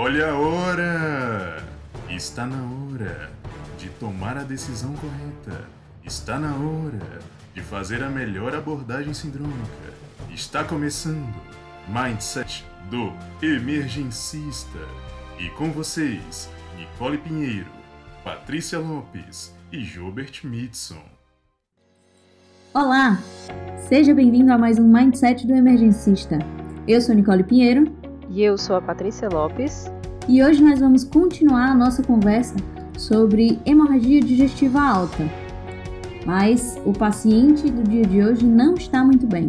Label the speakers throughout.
Speaker 1: Olha a hora! Está na hora de tomar a decisão correta. Está na hora de fazer a melhor abordagem sindrômica. Está começando Mindset do Emergencista. E com vocês, Nicole Pinheiro, Patrícia Lopes e Gilbert Mitson.
Speaker 2: Olá! Seja bem-vindo a mais um Mindset do Emergencista. Eu sou Nicole Pinheiro.
Speaker 3: E eu sou a Patrícia Lopes.
Speaker 2: E hoje nós vamos continuar a nossa conversa sobre hemorragia digestiva alta. Mas o paciente do dia de hoje não está muito bem.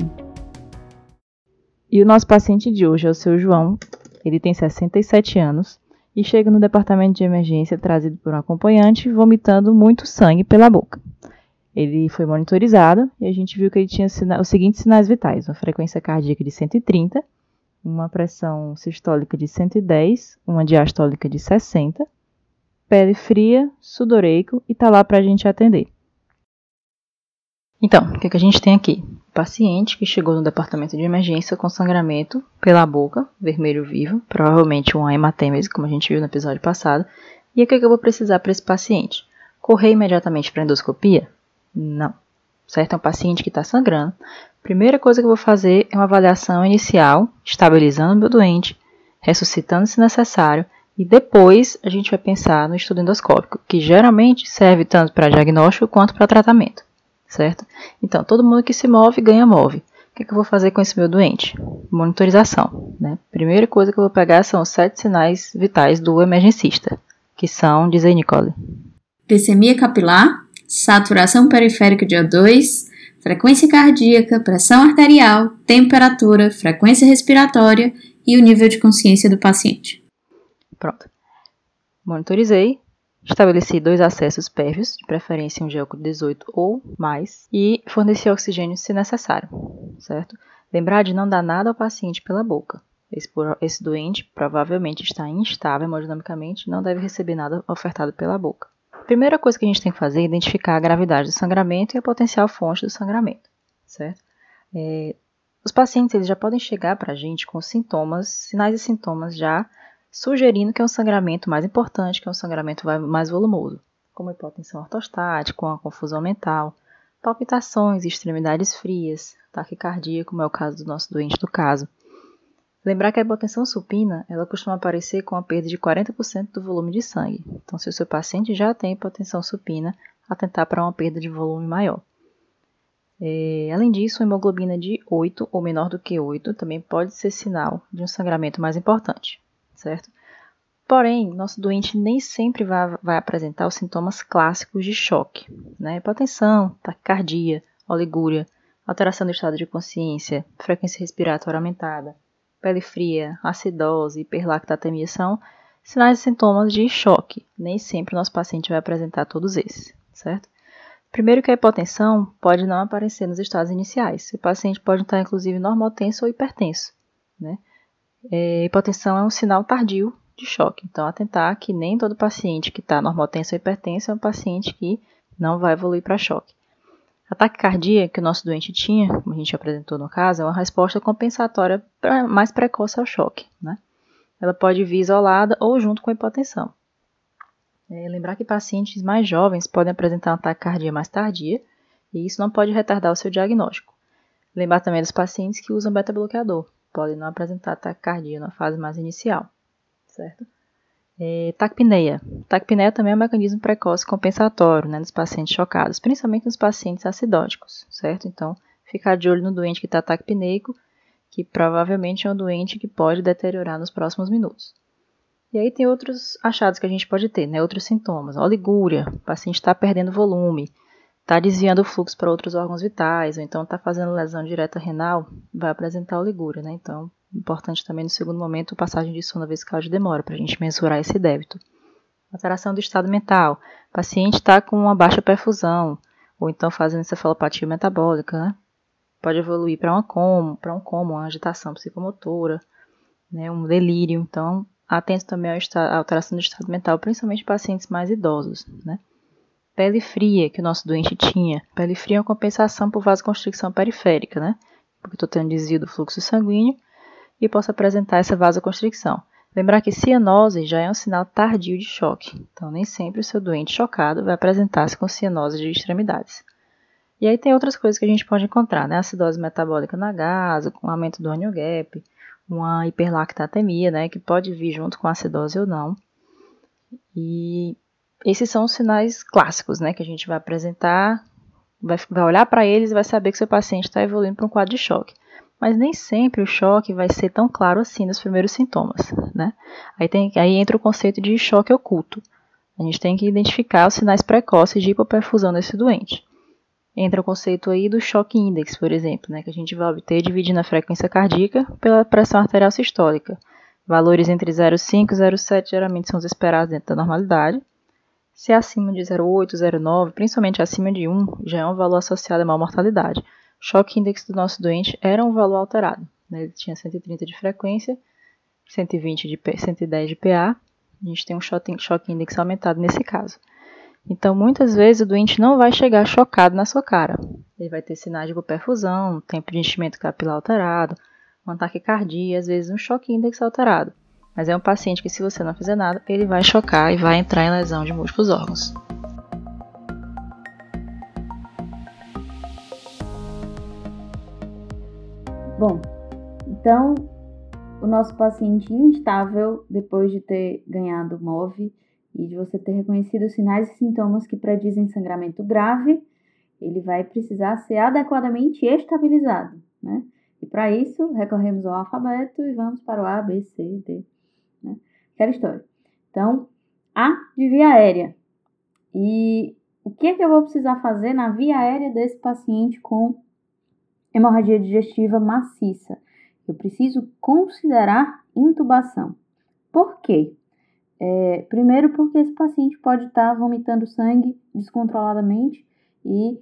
Speaker 3: E o nosso paciente de hoje é o seu João. Ele tem 67 anos e chega no departamento de emergência trazido por um acompanhante vomitando muito sangue pela boca. Ele foi monitorizado e a gente viu que ele tinha os seguintes sinais vitais: uma frequência cardíaca de 130 uma pressão sistólica de 110, uma diastólica de 60, pele fria, sudoreico e tá lá para a gente atender. Então, o que, que a gente tem aqui? Paciente que chegou no departamento de emergência com sangramento pela boca, vermelho vivo, provavelmente uma hematêmese, como a gente viu no episódio passado. E o que, que eu vou precisar para esse paciente? Correr imediatamente para endoscopia? Não. Certo? É um paciente que está sangrando, Primeira coisa que eu vou fazer é uma avaliação inicial, estabilizando o meu doente, ressuscitando se necessário, e depois a gente vai pensar no estudo endoscópico, que geralmente serve tanto para diagnóstico quanto para tratamento, certo? Então, todo mundo que se move ganha move. O que, é que eu vou fazer com esse meu doente? Monitorização. Né? Primeira coisa que eu vou pegar são os sete sinais vitais do emergencista, que são, diz aí, Nicole.
Speaker 2: Glicemia capilar, saturação periférica de O2, frequência cardíaca, pressão arterial, temperatura, frequência respiratória e o nível de consciência do paciente.
Speaker 3: Pronto. Monitorizei, estabeleci dois acessos pérvios, de preferência um gel 18 ou mais, e forneci oxigênio se necessário, certo? Lembrar de não dar nada ao paciente pela boca. Esse, esse doente provavelmente está instável hemodinamicamente e não deve receber nada ofertado pela boca primeira coisa que a gente tem que fazer é identificar a gravidade do sangramento e a potencial fonte do sangramento, certo? É, os pacientes eles já podem chegar para a gente com sintomas, sinais e sintomas já sugerindo que é um sangramento mais importante, que é um sangramento mais volumoso, como hipotensão ortostática, com a confusão mental, palpitações, extremidades frias, taquicardia, como é o caso do nosso doente do caso, Lembrar que a hipotensão supina, ela costuma aparecer com a perda de 40% do volume de sangue. Então, se o seu paciente já tem hipotensão supina, atentar para uma perda de volume maior. É, além disso, uma hemoglobina de 8 ou menor do que 8 também pode ser sinal de um sangramento mais importante, certo? Porém, nosso doente nem sempre vai, vai apresentar os sintomas clássicos de choque, né? Hipotensão, taquicardia, oligúria, alteração do estado de consciência, frequência respiratória aumentada, pele fria, acidose, hiperlactatemia são sinais e sintomas de choque. Nem sempre o nosso paciente vai apresentar todos esses, certo? Primeiro que a hipotensão pode não aparecer nos estados iniciais. O paciente pode estar, inclusive, normotenso ou hipertenso, né? É, hipotensão é um sinal tardio de choque. Então, atentar que nem todo paciente que está normotenso ou hipertenso é um paciente que não vai evoluir para choque. Ataque cardíaco que o nosso doente tinha, como a gente apresentou no caso, é uma resposta compensatória mais precoce ao choque. Né? Ela pode vir isolada ou junto com a hipotensão. É, lembrar que pacientes mais jovens podem apresentar um ataque cardíaco mais tardia, e isso não pode retardar o seu diagnóstico. Lembrar também dos pacientes que usam beta-bloqueador, podem não apresentar ataque cardíaco na fase mais inicial, certo? É, taquipneia. Também é um mecanismo precoce compensatório né, nos pacientes chocados, principalmente nos pacientes acidóticos, certo? Então, ficar de olho no doente que está taquipneico, que provavelmente é um doente que pode deteriorar nos próximos minutos. E aí tem outros achados que a gente pode ter, né? Outros sintomas. Oligúria, o paciente está perdendo volume, está desviando o fluxo para outros órgãos vitais, ou então está fazendo lesão direta renal, vai apresentar oligúria, né? Então, Importante também no segundo momento, passagem de sonda vesical de demora, para a gente mensurar esse débito. Alteração do estado mental. O paciente está com uma baixa perfusão, ou então fazendo encefalopatia metabólica, né? Pode evoluir para uma como, para um como, uma agitação psicomotora, né? um delírio. Então, atento também à alteração do estado mental, principalmente em pacientes mais idosos, né? Pele fria, que o nosso doente tinha. Pele fria é uma compensação por vasoconstricção periférica, né? Porque estou tendo desvio do fluxo sanguíneo e posso apresentar essa vasoconstricção. Lembrar que cianose já é um sinal tardio de choque, então nem sempre o seu doente chocado vai apresentar-se com cianose de extremidades. E aí tem outras coisas que a gente pode encontrar, né? Acidose metabólica na gasa, com aumento do anion gap, uma hiperlactatemia, né? Que pode vir junto com acidose ou não. E esses são os sinais clássicos, né? Que a gente vai apresentar, vai, vai olhar para eles e vai saber que seu paciente está evoluindo para um quadro de choque. Mas nem sempre o choque vai ser tão claro assim nos primeiros sintomas, né? Aí, tem, aí entra o conceito de choque oculto. A gente tem que identificar os sinais precoces de hipoperfusão desse doente entra o conceito aí do choque index, por exemplo, né, que a gente vai obter dividindo a frequência cardíaca pela pressão arterial sistólica. Valores entre 0,5 e 0,7 geralmente são os esperados dentro da normalidade. Se é acima de 0,8, 0,9, principalmente acima de 1, já é um valor associado a maior mortalidade. Choque index do nosso doente era um valor alterado. Né? Ele tinha 130 de frequência, 120 de, 110 de PA. A gente tem um choque index aumentado nesse caso. Então, muitas vezes o doente não vai chegar chocado na sua cara. Ele vai ter sinais de hipoperfusão, tempo de enchimento capilar alterado, um ataque cardíaco, às vezes um choque índex alterado. Mas é um paciente que, se você não fizer nada, ele vai chocar e vai entrar em lesão de múltiplos órgãos.
Speaker 2: Bom, então o nosso paciente instável, depois de ter ganhado MOV, e de você ter reconhecido os sinais e sintomas que predizem sangramento grave, ele vai precisar ser adequadamente estabilizado, né? E para isso, recorremos ao alfabeto e vamos para o A, B, C, D, né? Aquela história. Então, A de via aérea. E o que é que eu vou precisar fazer na via aérea desse paciente com hemorragia digestiva maciça? Eu preciso considerar intubação. Por quê? É, primeiro, porque esse paciente pode estar tá vomitando sangue descontroladamente e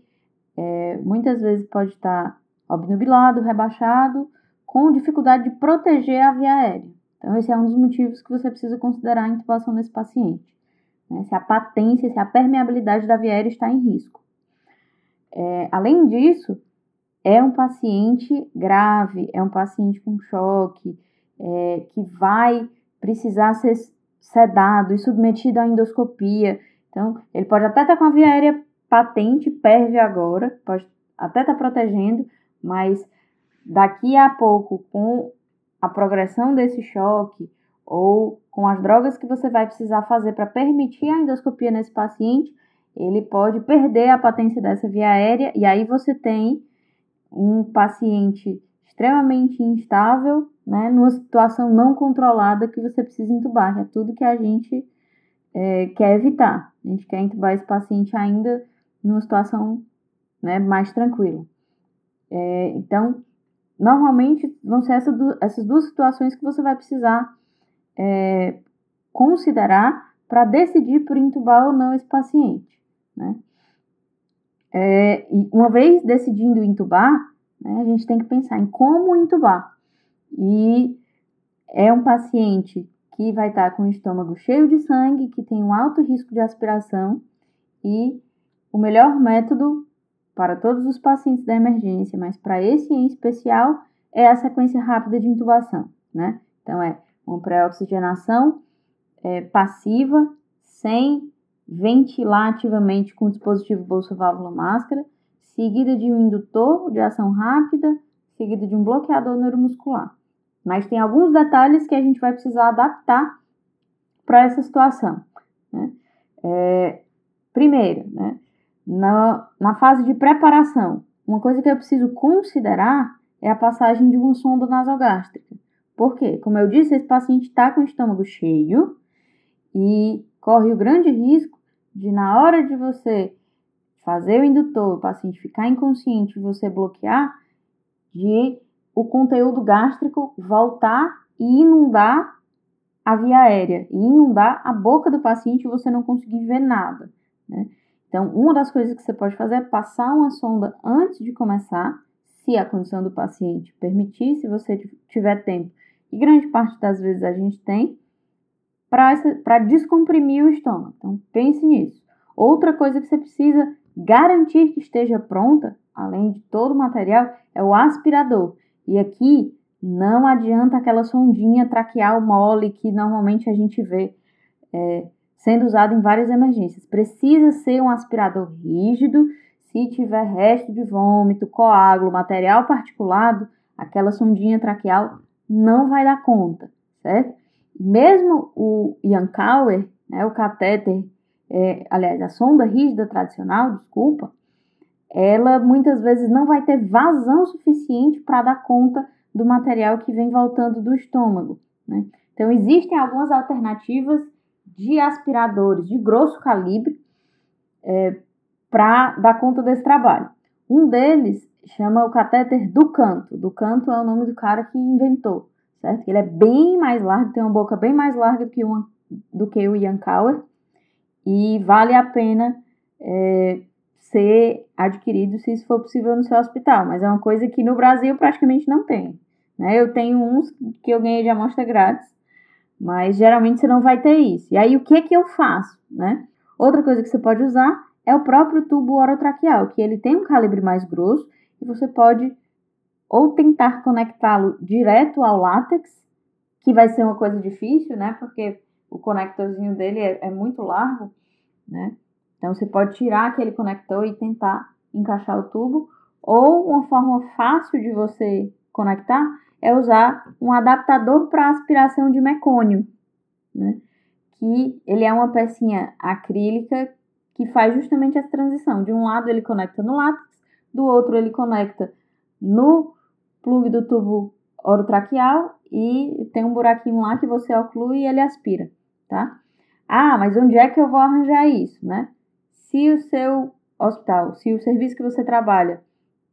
Speaker 2: é, muitas vezes pode estar tá obnubilado, rebaixado, com dificuldade de proteger a via aérea. Então, esse é um dos motivos que você precisa considerar a intubação desse paciente. Né? Se a patência, se a permeabilidade da via aérea está em risco. É, além disso, é um paciente grave, é um paciente com choque, é, que vai precisar ser sedado e submetido à endoscopia. Então, ele pode até estar com a via aérea patente, PERV agora, pode até estar protegendo, mas daqui a pouco, com a progressão desse choque ou com as drogas que você vai precisar fazer para permitir a endoscopia nesse paciente, ele pode perder a patência dessa via aérea e aí você tem um paciente extremamente instável, né, numa situação não controlada que você precisa entubar, é tudo que a gente é, quer evitar. A gente quer entubar esse paciente ainda numa situação né, mais tranquila. É, então, normalmente vão ser essa du essas duas situações que você vai precisar é, considerar para decidir por entubar ou não esse paciente. Né? É, e uma vez decidindo entubar, né? A gente tem que pensar em como intubar. E é um paciente que vai estar com o estômago cheio de sangue, que tem um alto risco de aspiração e o melhor método para todos os pacientes da emergência, mas para esse em especial, é a sequência rápida de intubação, né? Então é uma pré-oxigenação é, passiva, sem ventilar ativamente com o dispositivo bolsa-válvula máscara, seguida de um indutor de ação rápida, seguida de um bloqueador neuromuscular. Mas tem alguns detalhes que a gente vai precisar adaptar para essa situação. Né? É, primeiro, né, na, na fase de preparação, uma coisa que eu preciso considerar é a passagem de uma sonda nasogástrica. Por quê? Como eu disse, esse paciente está com o estômago cheio e corre o grande risco de, na hora de você fazer o indutor, o paciente ficar inconsciente e você bloquear, de o conteúdo gástrico voltar e inundar a via aérea, e inundar a boca do paciente e você não conseguir ver nada. Né? Então, uma das coisas que você pode fazer é passar uma sonda antes de começar, se a condição do paciente permitir, se você tiver tempo, e grande parte das vezes a gente tem, para descomprimir o estômago. Então, pense nisso. Outra coisa que você precisa Garantir que esteja pronta, além de todo o material, é o aspirador. E aqui Não adianta aquela sondinha traqueal mole que normalmente a gente vê é, sendo usado em várias emergências. Precisa ser um aspirador rígido. Se tiver resto de vômito, coágulo, material particulado, aquela sondinha traqueal não vai dar conta, certo? Mesmo o Yankauer, né, o catéter, é, aliás, a sonda rígida tradicional, desculpa, ela muitas vezes não vai ter vazão suficiente para dar conta do material que vem voltando do estômago. Né? Então, existem algumas alternativas de aspiradores de grosso calibre é, para dar conta desse trabalho. Um deles chama o catéter do canto. Do canto é o nome do cara que inventou, certo? Ele é bem mais largo, tem uma boca bem mais larga do que, uma, do que o Ian Kauer e vale a pena é, ser adquirido se isso for possível no seu hospital, mas é uma coisa que no Brasil praticamente não tem. Né? Eu tenho uns que eu ganhei de amostra grátis, mas geralmente você não vai ter isso. E aí o que é que eu faço? Né? Outra coisa que você pode usar é o próprio tubo orotraqueal, que ele tem um calibre mais grosso e você pode ou tentar conectá-lo direto ao látex, que vai ser uma coisa difícil, né? Porque o conectorzinho dele é, é muito largo, né? Então você pode tirar aquele conector e tentar encaixar o tubo, ou uma forma fácil de você conectar é usar um adaptador para aspiração de mecônio, né? Que ele é uma pecinha acrílica que faz justamente essa transição. De um lado ele conecta no látex, do outro ele conecta no plug do tubo orotraqueal e tem um buraquinho lá que você oclui e ele aspira, tá? Ah, mas onde é que eu vou arranjar isso, né? Se o seu hospital, se o serviço que você trabalha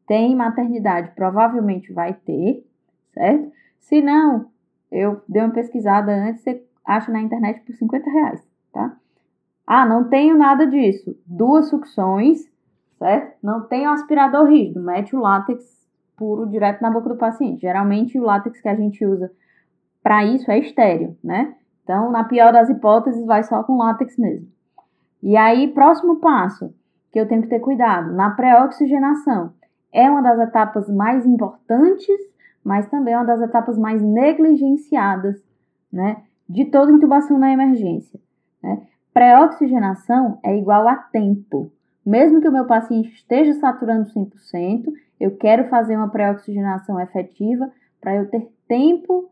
Speaker 2: tem maternidade, provavelmente vai ter, certo? Se não, eu dei uma pesquisada antes, você acha na internet por 50 reais, tá? Ah, não tenho nada disso. Duas sucções, certo? Não tenho aspirador rígido, mete o látex puro direto na boca do paciente. Geralmente o látex que a gente usa para isso é estéreo, né? Então, na pior das hipóteses, vai só com látex mesmo. E aí, próximo passo que eu tenho que ter cuidado, na pré-oxigenação. É uma das etapas mais importantes mas também é uma das etapas mais negligenciadas né, de toda intubação na emergência. Né? Pré-oxigenação é igual a tempo. Mesmo que o meu paciente esteja saturando 100%, eu quero fazer uma pré-oxigenação efetiva para eu ter tempo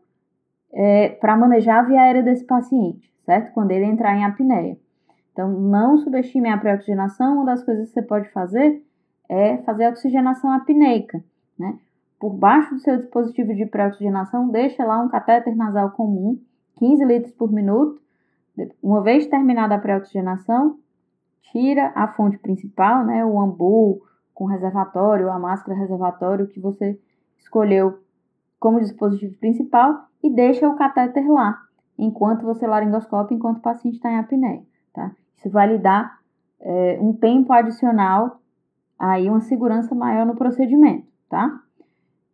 Speaker 2: é, para manejar a via aérea desse paciente, certo? Quando ele entrar em apneia. Então, não subestime a pré-oxigenação. Uma das coisas que você pode fazer é fazer a oxigenação apneica, né? por baixo do seu dispositivo de pré-oxigenação, deixa lá um catéter nasal comum, 15 litros por minuto. Uma vez terminada a pré-oxigenação, tira a fonte principal, né, o ambu com reservatório, a máscara reservatório que você escolheu como dispositivo principal e deixa o catéter lá, enquanto você laringoscopia, enquanto o paciente está em apneia, tá? Isso vai lhe dar é, um tempo adicional, aí uma segurança maior no procedimento, tá?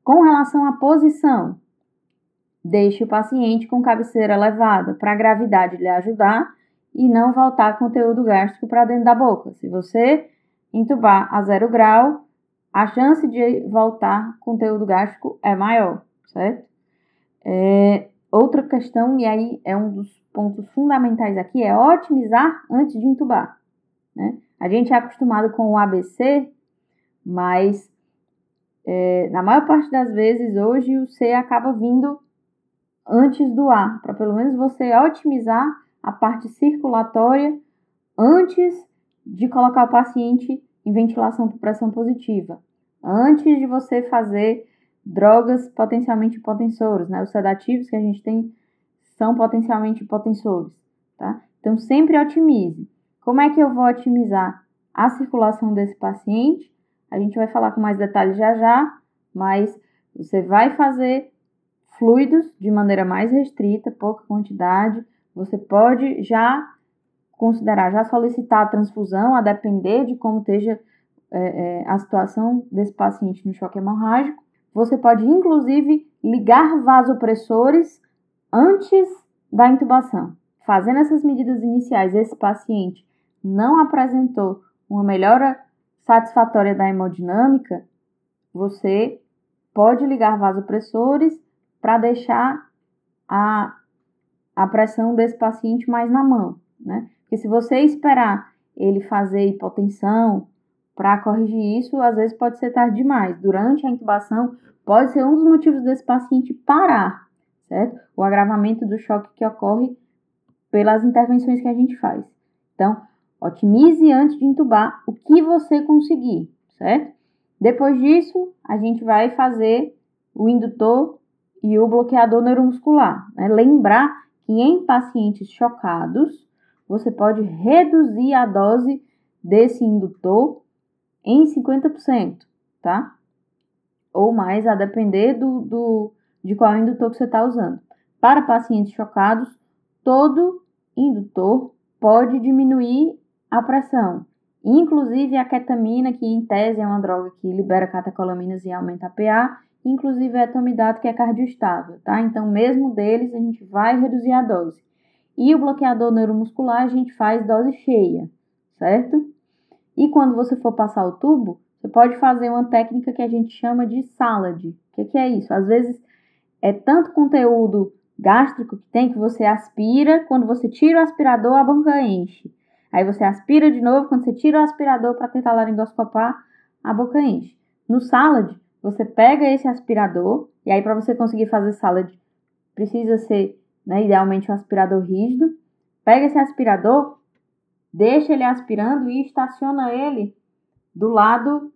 Speaker 2: Com relação à posição, deixe o paciente com cabeceira elevada para a gravidade lhe ajudar e não voltar conteúdo gástrico para dentro da boca. Se você entubar a zero grau, a chance de voltar conteúdo gástrico é maior, certo? É, outra questão, e aí é um dos pontos fundamentais aqui, é otimizar antes de entubar. Né? A gente é acostumado com o ABC, mas é, na maior parte das vezes, hoje o C acaba vindo antes do A, para pelo menos você otimizar a parte circulatória antes de colocar o paciente em ventilação por pressão positiva, antes de você fazer drogas potencialmente hipotensoras, né? Os sedativos que a gente tem são potencialmente hipotensores, tá? Então sempre otimize. Como é que eu vou otimizar a circulação desse paciente? A gente vai falar com mais detalhes já já, mas você vai fazer fluidos de maneira mais restrita, pouca quantidade. Você pode já considerar, já solicitar a transfusão, a depender de como esteja é, é, a situação desse paciente no choque hemorrágico. Você pode, inclusive, ligar vasopressores antes da intubação. Fazendo essas medidas iniciais, esse paciente não apresentou uma melhora satisfatória da hemodinâmica, você pode ligar vasopressores para deixar a, a pressão desse paciente mais na mão, né? Porque se você esperar ele fazer hipotensão para corrigir isso, às vezes pode ser tarde demais. Durante a intubação, pode ser um dos motivos desse paciente parar, certo? O agravamento do choque que ocorre pelas intervenções que a gente faz. Então, otimize antes de intubar o que você conseguir, certo? Depois disso, a gente vai fazer o indutor e o bloqueador neuromuscular. Né? Lembrar que em pacientes chocados, você pode reduzir a dose desse indutor em 50%, tá? Ou mais, a depender do, do, de qual indutor que você está usando. Para pacientes chocados, todo indutor pode diminuir a pressão, inclusive a ketamina, que em tese é uma droga que libera catecolaminas e aumenta a PA, inclusive a etomidato, que é cardioestável, tá? Então, mesmo deles, a gente vai reduzir a dose. E o bloqueador neuromuscular, a gente faz dose cheia, certo? E quando você for passar o tubo, você pode fazer uma técnica que a gente chama de salad. O que, que é isso? Às vezes é tanto conteúdo gástrico que tem que você aspira, quando você tira o aspirador, a boca enche. Aí você aspira de novo, quando você tira o aspirador para tentar laringoscopar, a boca enche. No salad, você pega esse aspirador, e aí para você conseguir fazer salad, precisa ser, né, idealmente um aspirador rígido. Pega esse aspirador, deixa ele aspirando e estaciona ele do lado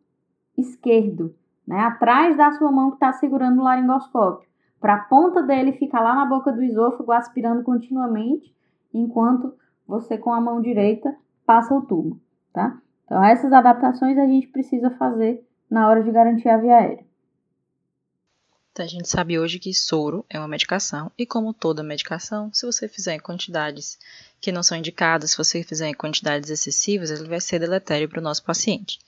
Speaker 2: esquerdo, né, atrás da sua mão que está segurando o laringoscópio, para a ponta dele ficar lá na boca do esôfago aspirando continuamente, enquanto você com a mão direita passa o tubo, tá? Então essas adaptações a gente precisa fazer na hora de garantir a via aérea.
Speaker 3: Então, a gente sabe hoje que soro é uma medicação e como toda medicação, se você fizer em quantidades que não são indicadas, se você fizer em quantidades excessivas, ele vai ser deletério para o nosso paciente.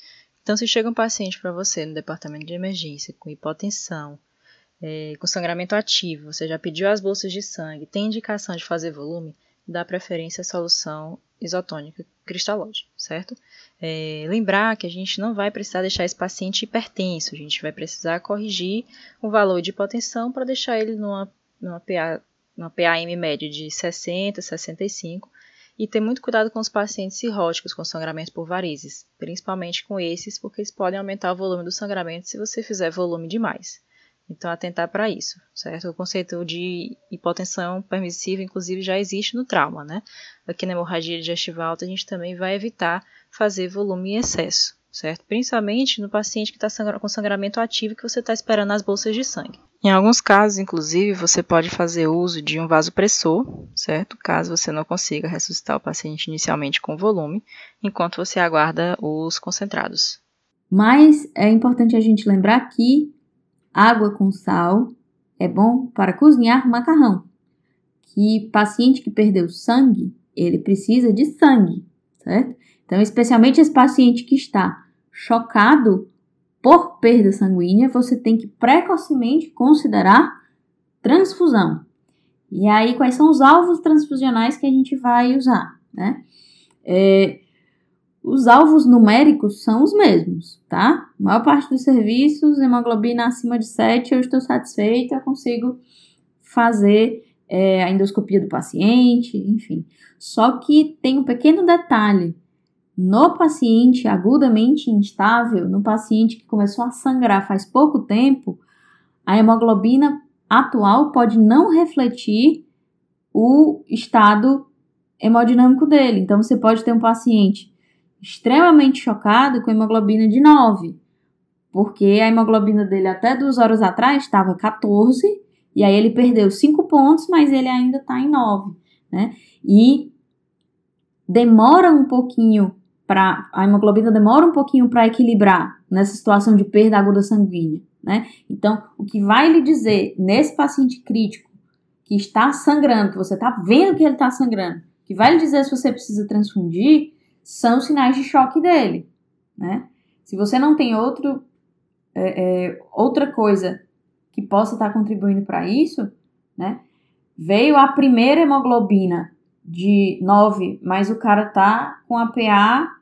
Speaker 3: Então, se chega um paciente para você no departamento de emergência com hipotensão, é, com sangramento ativo, você já pediu as bolsas de sangue, tem indicação de fazer volume, dá preferência à solução isotônica cristalóide, certo? É, lembrar que a gente não vai precisar deixar esse paciente hipertenso, a gente vai precisar corrigir o valor de hipotensão para deixar ele numa, numa, PA, numa PAM média de 60, 65 e ter muito cuidado com os pacientes cirróticos com sangramento por varizes, principalmente com esses, porque eles podem aumentar o volume do sangramento se você fizer volume demais. Então, atentar para isso, certo? O conceito de hipotensão permissiva, inclusive, já existe no trauma, né? Aqui na hemorragia digestiva alta, a gente também vai evitar fazer volume em excesso, certo? Principalmente no paciente que está com sangramento ativo que você está esperando as bolsas de sangue. Em alguns casos, inclusive, você pode fazer uso de um vasopressor, certo? Caso você não consiga ressuscitar o paciente inicialmente com volume, enquanto você aguarda os concentrados.
Speaker 2: Mas é importante a gente lembrar que água com sal é bom para cozinhar macarrão. Que paciente que perdeu sangue, ele precisa de sangue, certo? Então, especialmente esse paciente que está chocado por perda sanguínea, você tem que precocemente considerar transfusão. E aí, quais são os alvos transfusionais que a gente vai usar, né? É, os alvos numéricos são os mesmos, tá? A maior parte dos serviços, hemoglobina acima de 7, eu estou satisfeita, eu consigo fazer é, a endoscopia do paciente, enfim. Só que tem um pequeno detalhe. No paciente agudamente instável, no paciente que começou a sangrar faz pouco tempo, a hemoglobina atual pode não refletir o estado hemodinâmico dele. Então, você pode ter um paciente extremamente chocado com hemoglobina de 9, porque a hemoglobina dele até duas horas atrás estava 14, e aí ele perdeu 5 pontos, mas ele ainda está em 9, né? E demora um pouquinho para a hemoglobina demora um pouquinho para equilibrar nessa situação de perda aguda sanguínea, né? Então, o que vai lhe dizer nesse paciente crítico que está sangrando, que você está vendo que ele está sangrando, que vai lhe dizer se você precisa transfundir, são sinais de choque dele, né? Se você não tem outro, é, é, outra coisa que possa estar contribuindo para isso, né? Veio a primeira hemoglobina de 9, mas o cara tá com a PA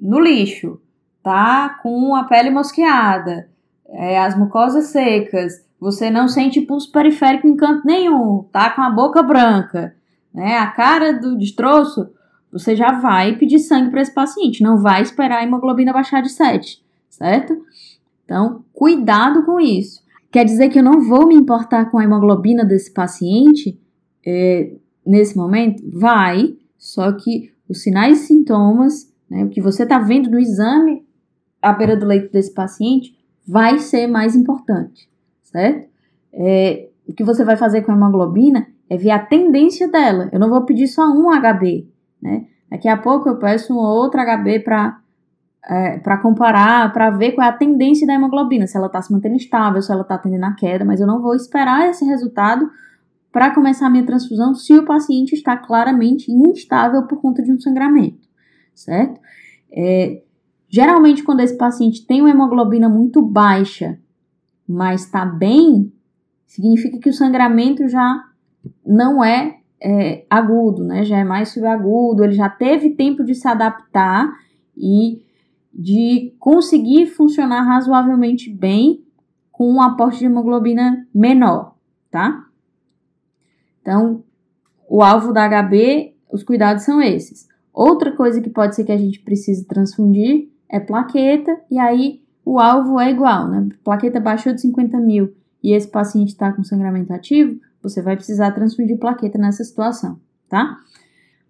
Speaker 2: no lixo, tá com a pele mosqueada, é, as mucosas secas, você não sente pulso periférico em canto nenhum, tá com a boca branca, né, a cara do destroço, você já vai pedir sangue para esse paciente, não vai esperar a hemoglobina baixar de 7, certo? Então, cuidado com isso. Quer dizer que eu não vou me importar com a hemoglobina desse paciente é, nesse momento? Vai, só que os sinais e sintomas, né, o que você está vendo no exame à beira do leito desse paciente, vai ser mais importante, certo? É, o que você vai fazer com a hemoglobina é ver a tendência dela. Eu não vou pedir só um HB, né? Daqui a pouco eu peço um outro HB para é, para comparar, para ver qual é a tendência da hemoglobina, se ela está se mantendo estável, se ela está tendendo a queda, mas eu não vou esperar esse resultado para começar a minha transfusão se o paciente está claramente instável por conta de um sangramento, certo? É, geralmente, quando esse paciente tem uma hemoglobina muito baixa, mas está bem, significa que o sangramento já não é, é agudo, né? Já é mais subagudo, ele já teve tempo de se adaptar e de conseguir funcionar razoavelmente bem com um aporte de hemoglobina menor, tá? Então, o alvo da HB, os cuidados são esses. Outra coisa que pode ser que a gente precise transfundir é plaqueta, e aí o alvo é igual, né? Plaqueta baixou de 50 mil e esse paciente está com sangramento ativo, você vai precisar transfundir plaqueta nessa situação, tá?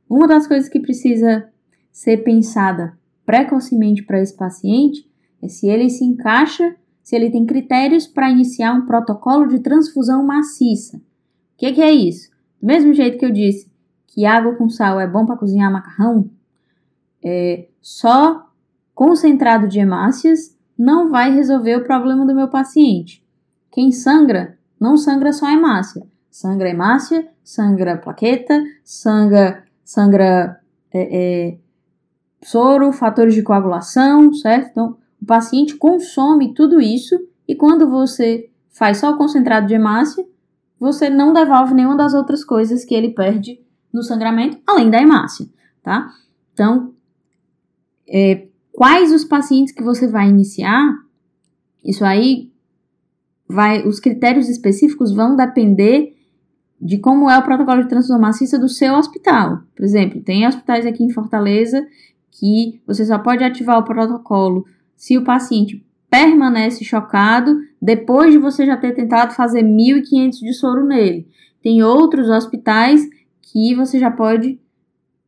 Speaker 2: Uma das coisas que precisa ser pensada precocemente para esse paciente é se ele se encaixa, se ele tem critérios para iniciar um protocolo de transfusão maciça que, que é isso? Do mesmo jeito que eu disse que água com sal é bom para cozinhar macarrão, é, só concentrado de hemácias não vai resolver o problema do meu paciente. Quem sangra, não sangra só hemácia. Sangra hemácia, sangra plaqueta, sangra, sangra é, é, soro, fatores de coagulação, certo? Então, o paciente consome tudo isso e quando você faz só o concentrado de hemácia, você não devolve nenhuma das outras coisas que ele perde no sangramento, além da hemácia, tá? Então, é, quais os pacientes que você vai iniciar? Isso aí vai, os critérios específicos vão depender de como é o protocolo de transfusão maciça do seu hospital. Por exemplo, tem hospitais aqui em Fortaleza que você só pode ativar o protocolo se o paciente permanece chocado depois de você já ter tentado fazer 1.500 de soro nele. Tem outros hospitais que você já pode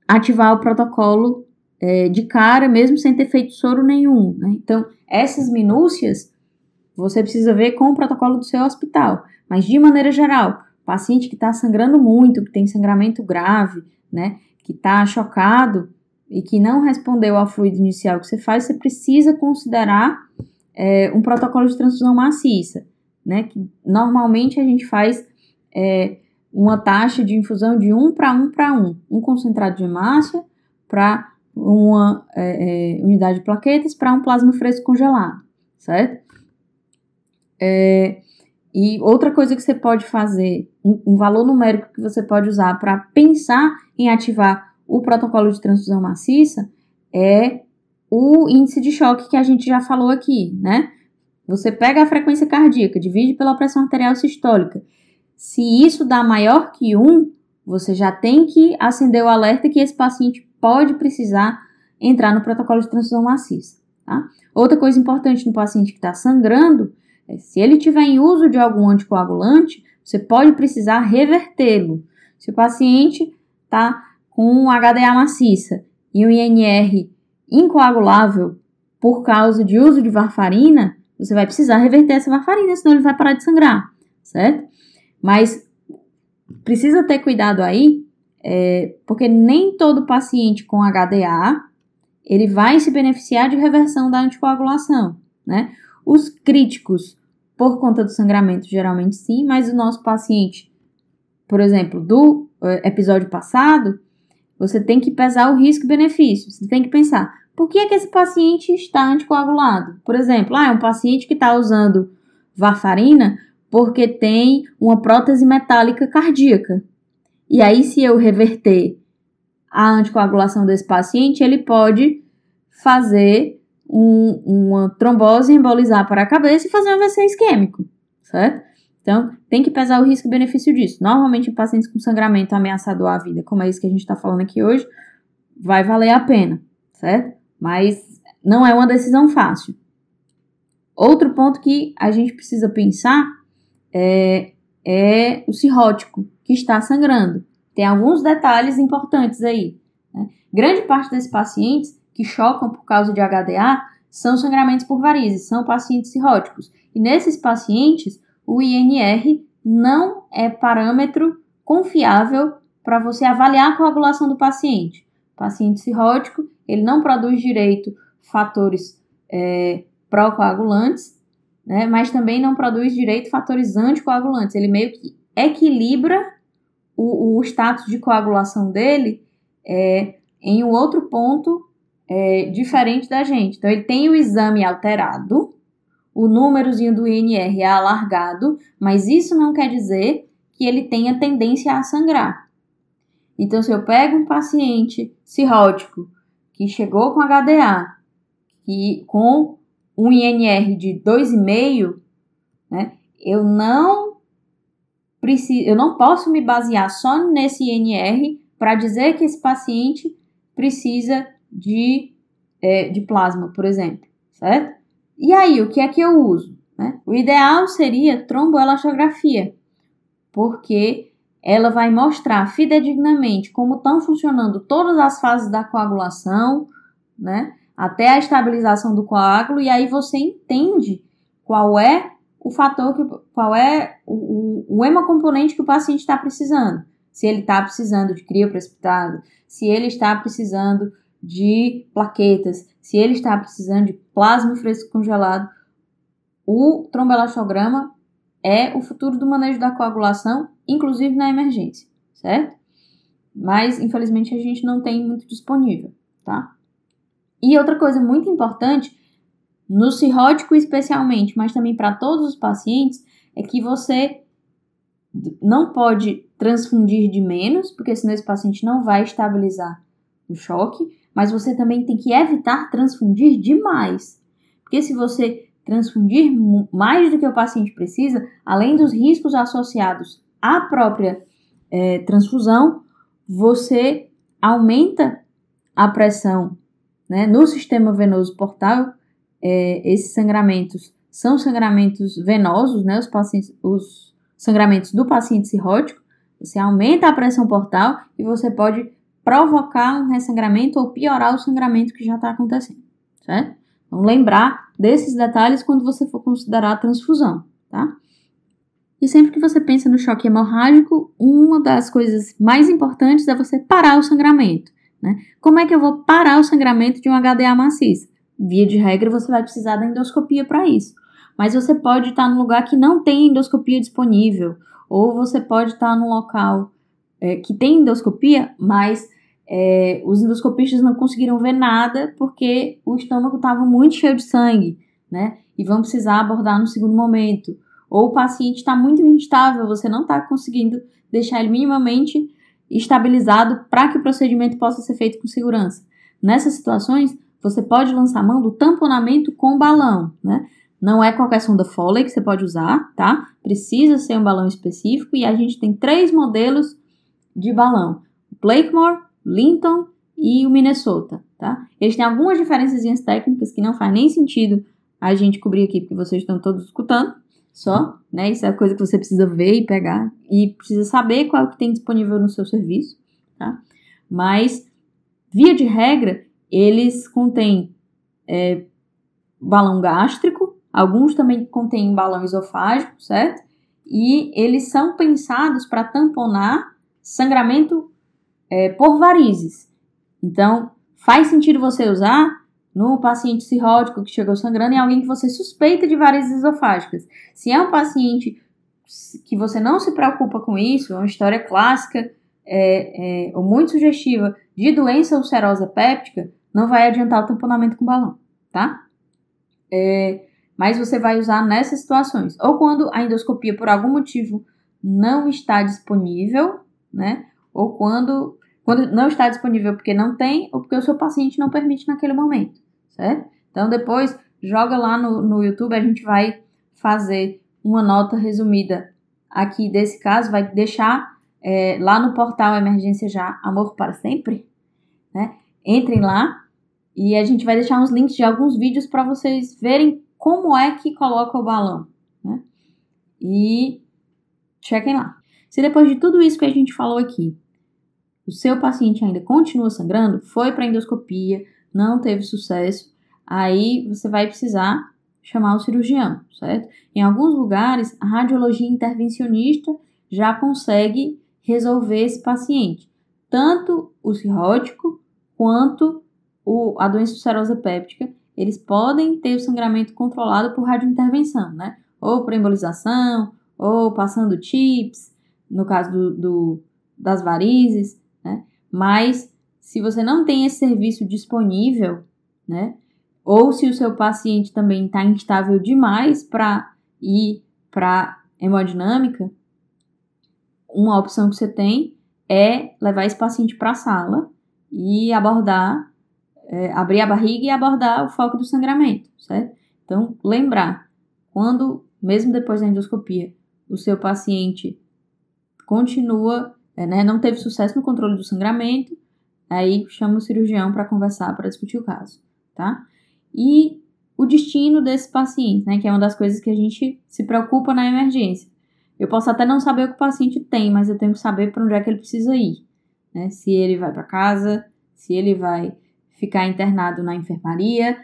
Speaker 2: ativar o protocolo é, de cara, mesmo sem ter feito soro nenhum. Né? Então, essas minúcias você precisa ver com o protocolo do seu hospital. Mas, de maneira geral, paciente que está sangrando muito, que tem sangramento grave, né, que está chocado e que não respondeu ao fluido inicial que você faz, você precisa considerar é, um protocolo de transfusão maciça, né? Que normalmente a gente faz é, uma taxa de infusão de 1 para 1 para 1, um concentrado de hemácia para uma é, é, unidade de plaquetas para um plasma fresco congelado, certo? É, e outra coisa que você pode fazer, um, valor numérico que você pode usar para pensar em ativar o protocolo de transfusão maciça é o índice de choque que a gente já falou aqui, né? Você pega a frequência cardíaca, divide pela pressão arterial sistólica. Se isso dá maior que 1, você já tem que acender o alerta que esse paciente pode precisar entrar no protocolo de transfusão maciça. Tá? Outra coisa importante no paciente que está sangrando se ele tiver em uso de algum anticoagulante, você pode precisar revertê-lo. Se o paciente está com HDA maciça e um INR incoagulável por causa de uso de varfarina, você vai precisar reverter essa varfarina, senão ele vai parar de sangrar, certo? Mas precisa ter cuidado aí, é, porque nem todo paciente com HDA ele vai se beneficiar de reversão da anticoagulação, né? Os críticos, por conta do sangramento, geralmente sim, mas o nosso paciente, por exemplo, do é, episódio passado, você tem que pesar o risco-benefício. Você tem que pensar, por que, é que esse paciente está anticoagulado? Por exemplo, ah, é um paciente que está usando varfarina porque tem uma prótese metálica cardíaca. E aí, se eu reverter a anticoagulação desse paciente, ele pode fazer um, uma trombose, embolizar para a cabeça e fazer um AVC isquêmico, certo? Então, tem que pesar o risco e benefício disso. Normalmente, em pacientes com sangramento ameaçador à vida, como é isso que a gente está falando aqui hoje, vai valer a pena, certo? Mas não é uma decisão fácil. Outro ponto que a gente precisa pensar é, é o cirrótico, que está sangrando. Tem alguns detalhes importantes aí. Né? Grande parte desses pacientes que chocam por causa de HDA são sangramentos por varizes, são pacientes cirróticos. E nesses pacientes, o INR não é parâmetro confiável para você avaliar a coagulação do paciente. O paciente cirrótico, ele não produz direito fatores é, procoagulantes, né, mas também não produz direito fatores anticoagulantes. Ele meio que equilibra o, o status de coagulação dele é, em um outro ponto é, diferente da gente. Então, ele tem o exame alterado, o númerozinho do INR é alargado, mas isso não quer dizer que ele tenha tendência a sangrar. Então, se eu pego um paciente cirrótico que chegou com HDA, que com um INR de 2,5, né, eu não preciso, eu não posso me basear só nesse INR para dizer que esse paciente precisa de, é, de plasma, por exemplo, certo? E aí, o que é que eu uso? Né? O ideal seria tromboelastografia, porque ela vai mostrar fidedignamente como estão funcionando todas as fases da coagulação, né? até a estabilização do coágulo, e aí você entende qual é o fator, que, qual é o, o, o hemocomponente que o paciente está precisando. Se ele está precisando de crio precipitado, se ele está precisando de plaquetas, se ele está precisando de plasma fresco congelado, o tromboelastograma é o futuro do manejo da coagulação, inclusive na emergência, certo? Mas, infelizmente, a gente não tem muito disponível, tá? E outra coisa muito importante, no cirrótico especialmente, mas também para todos os pacientes, é que você não pode transfundir de menos, porque senão esse paciente não vai estabilizar o choque, mas você também tem que evitar transfundir demais. Porque se você transfundir mais do que o paciente precisa, além dos riscos associados à própria é, transfusão, você aumenta a pressão né? No sistema venoso portal, é, esses sangramentos são sangramentos venosos, né? Os, os sangramentos do paciente cirrótico. Você aumenta a pressão portal e você pode provocar um ressangramento ou piorar o sangramento que já está acontecendo, certo? Então, lembrar desses detalhes quando você for considerar a transfusão, tá? E sempre que você pensa no choque hemorrágico, uma das coisas mais importantes é você parar o sangramento. Né? Como é que eu vou parar o sangramento de um HDA maciço? Via de regra, você vai precisar da endoscopia para isso. Mas você pode estar num lugar que não tem endoscopia disponível, ou você pode estar num local é, que tem endoscopia, mas é, os endoscopistas não conseguiram ver nada porque o estômago estava muito cheio de sangue, né? E vão precisar abordar no segundo momento. Ou o paciente está muito instável, você não está conseguindo deixar ele minimamente estabilizado para que o procedimento possa ser feito com segurança. Nessas situações, você pode lançar mão do tamponamento com balão, né? Não é qualquer sonda Foley que você pode usar, tá? Precisa ser um balão específico e a gente tem três modelos de balão: Blakemore, Linton e o Minnesota, tá? Eles têm algumas diferenças técnicas que não faz nem sentido a gente cobrir aqui porque vocês estão todos escutando, só, né? Isso é coisa que você precisa ver e pegar e precisa saber qual que tem disponível no seu serviço, tá? Mas, via de regra, eles contêm é, balão gástrico, alguns também contêm balão esofágico, certo? E eles são pensados para tamponar sangramento é, por varizes. Então, faz sentido você usar no paciente cirrótico que chegou sangrando, em alguém que você suspeita de varizes esofágicas. Se é um paciente que você não se preocupa com isso, é uma história clássica é, é, ou muito sugestiva de doença ulcerosa péptica, não vai adiantar o tamponamento com balão, tá? É, mas você vai usar nessas situações. Ou quando a endoscopia, por algum motivo, não está disponível, né? Ou quando quando não está disponível porque não tem ou porque o seu paciente não permite naquele momento, certo? Então depois joga lá no, no YouTube, a gente vai fazer uma nota resumida aqui desse caso vai deixar é, lá no portal Emergência Já Amor para Sempre, né? Entrem lá e a gente vai deixar uns links de alguns vídeos para vocês verem como é que coloca o balão, né? E chequem lá. Se depois de tudo isso que a gente falou aqui, o seu paciente ainda continua sangrando, foi para endoscopia, não teve sucesso, aí você vai precisar chamar o cirurgião, certo? Em alguns lugares, a radiologia intervencionista já consegue resolver esse paciente, tanto o cirrótico quanto o, a doença ulcerosa péptica, eles podem ter o sangramento controlado por radiointervenção, né? Ou por embolização, ou passando chips, no caso do, do das varizes? Mas se você não tem esse serviço disponível, né? Ou se o seu paciente também está instável demais para ir para hemodinâmica, uma opção que você tem é levar esse paciente para a sala e abordar, é, abrir a barriga e abordar o foco do sangramento, certo? Então, lembrar, quando, mesmo depois da endoscopia, o seu paciente continua, né, não teve sucesso no controle do sangramento, aí chama o cirurgião para conversar, para discutir o caso, tá? E o destino desse paciente, né, que é uma das coisas que a gente se preocupa na emergência. Eu posso até não saber o que o paciente tem, mas eu tenho que saber para onde é que ele precisa ir. Né? Se ele vai para casa, se ele vai ficar internado na enfermaria,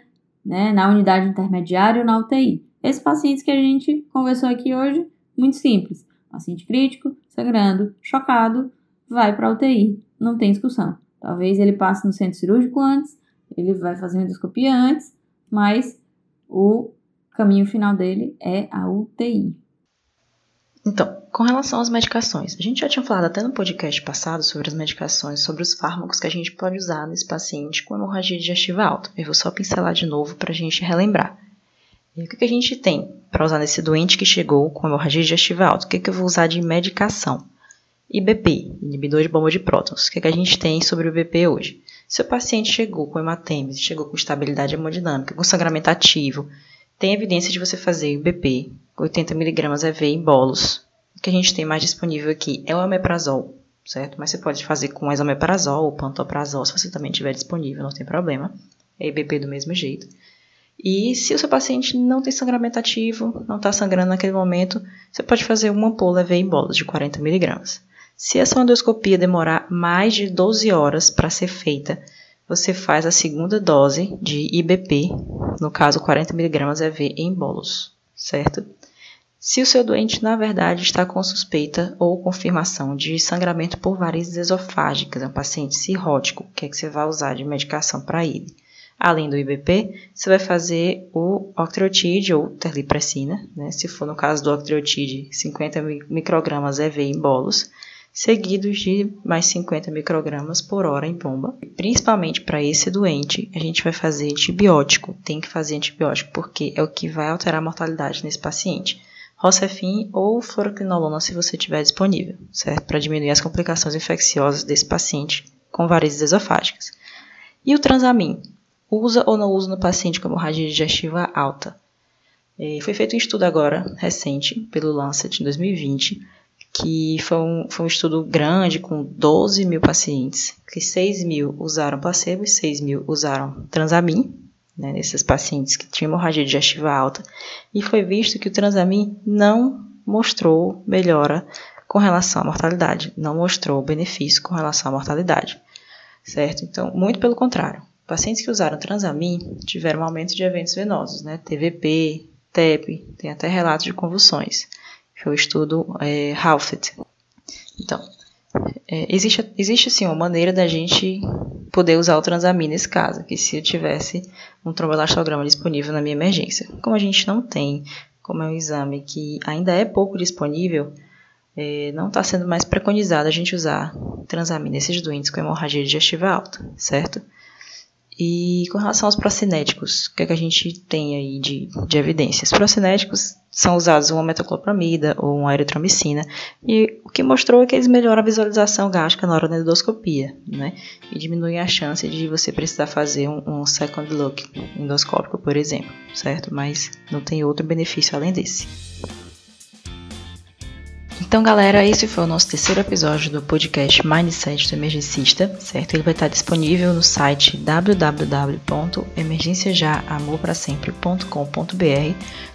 Speaker 2: né? na unidade intermediária ou na UTI. Esses pacientes que a gente conversou aqui hoje, muito simples. Paciente crítico, sangrando, chocado, vai para UTI. Não tem discussão. Talvez ele passe no centro cirúrgico antes, ele vai fazer endoscopia antes, mas o caminho final dele é a UTI.
Speaker 3: Então, com relação às medicações, a gente já tinha falado até no podcast passado sobre as medicações, sobre os fármacos que a gente pode usar nesse paciente com hemorragia digestiva alta. Eu vou só pincelar de novo para a gente relembrar. E o que, que a gente tem para usar nesse doente que chegou com hemorragia digestiva alta? O que, que eu vou usar de medicação? IBP, inibidor de bomba de prótons. O que, que a gente tem sobre o IBP hoje? Se o paciente chegou com hematêmese, chegou com estabilidade hemodinâmica, com sangramento ativo, tem evidência de você fazer IBP 80mg EV em bolos. O que a gente tem mais disponível aqui é o omeprazol, certo? Mas você pode fazer com esomeprazol ou pantoprazol, se você também tiver disponível, não tem problema. É IBP do mesmo jeito. E se o seu paciente não tem sangramento ativo, não está sangrando naquele momento, você pode fazer uma ampola EV em bolos de 40mg. Se essa endoscopia demorar mais de 12 horas para ser feita, você faz a segunda dose de IBP, no caso 40mg EV em bolos, certo? Se o seu doente, na verdade, está com suspeita ou confirmação de sangramento por varizes esofágicas, é um paciente cirrótico, o que, é que você vai usar de medicação para ele? Além do IBP, você vai fazer o octreotide ou terlipressina, né? se for no caso do octreotide, 50 microgramas EV em bolos, seguidos de mais 50 microgramas por hora em bomba. Principalmente para esse doente, a gente vai fazer antibiótico, tem que fazer antibiótico porque é o que vai alterar a mortalidade nesse paciente. Rocefin ou fluoroquinolona se você tiver disponível, certo? Para diminuir as complicações infecciosas desse paciente com varizes esofágicas. E o transamin? Usa ou não usa no paciente com hemorragia digestiva alta? É, foi feito um estudo agora, recente, pelo Lancet, em 2020, que foi um, foi um estudo grande, com 12 mil pacientes, que 6 mil usaram placebo e 6 mil usaram transamin, né, nesses pacientes que tinham hemorragia digestiva alta, e foi visto que o transamin não mostrou melhora com relação à mortalidade, não mostrou benefício com relação à mortalidade, certo? Então, muito pelo contrário, pacientes que usaram transamin tiveram um aumento de eventos venosos, né, TVP, TEP, tem até relatos de convulsões. Foi o estudo é. Então, é, existe, existe assim uma maneira da gente poder usar o transamin nesse caso, que se eu tivesse um tromboelastograma disponível na minha emergência. Como a gente não tem, como é um exame que ainda é pouco disponível, é, não está sendo mais preconizado a gente usar transamin nesses doentes com hemorragia digestiva alta, certo? E com relação aos procinéticos, o que, é que a gente tem aí de, de evidências? Os procinéticos são usados uma metoclopramida ou uma eritromicina, e o que mostrou é que eles melhoram a visualização gástrica na hora da endoscopia, né? E diminuem a chance de você precisar fazer um, um second look endoscópico, por exemplo, certo? Mas não tem outro benefício além desse. Então, galera, esse foi o nosso terceiro episódio do podcast Mindset do Emergencista, certo? Ele vai estar disponível no site www.emergenciajaamorprasempre.com.br,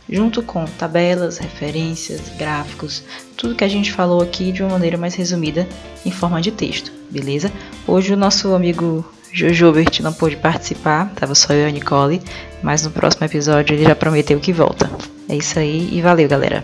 Speaker 3: junto com tabelas, referências, gráficos, tudo que a gente falou aqui de uma maneira mais resumida em forma de texto, beleza? Hoje o nosso amigo Jojobert não pôde participar, tava só eu e a Nicole, mas no próximo episódio ele já prometeu que volta. É isso aí e valeu, galera!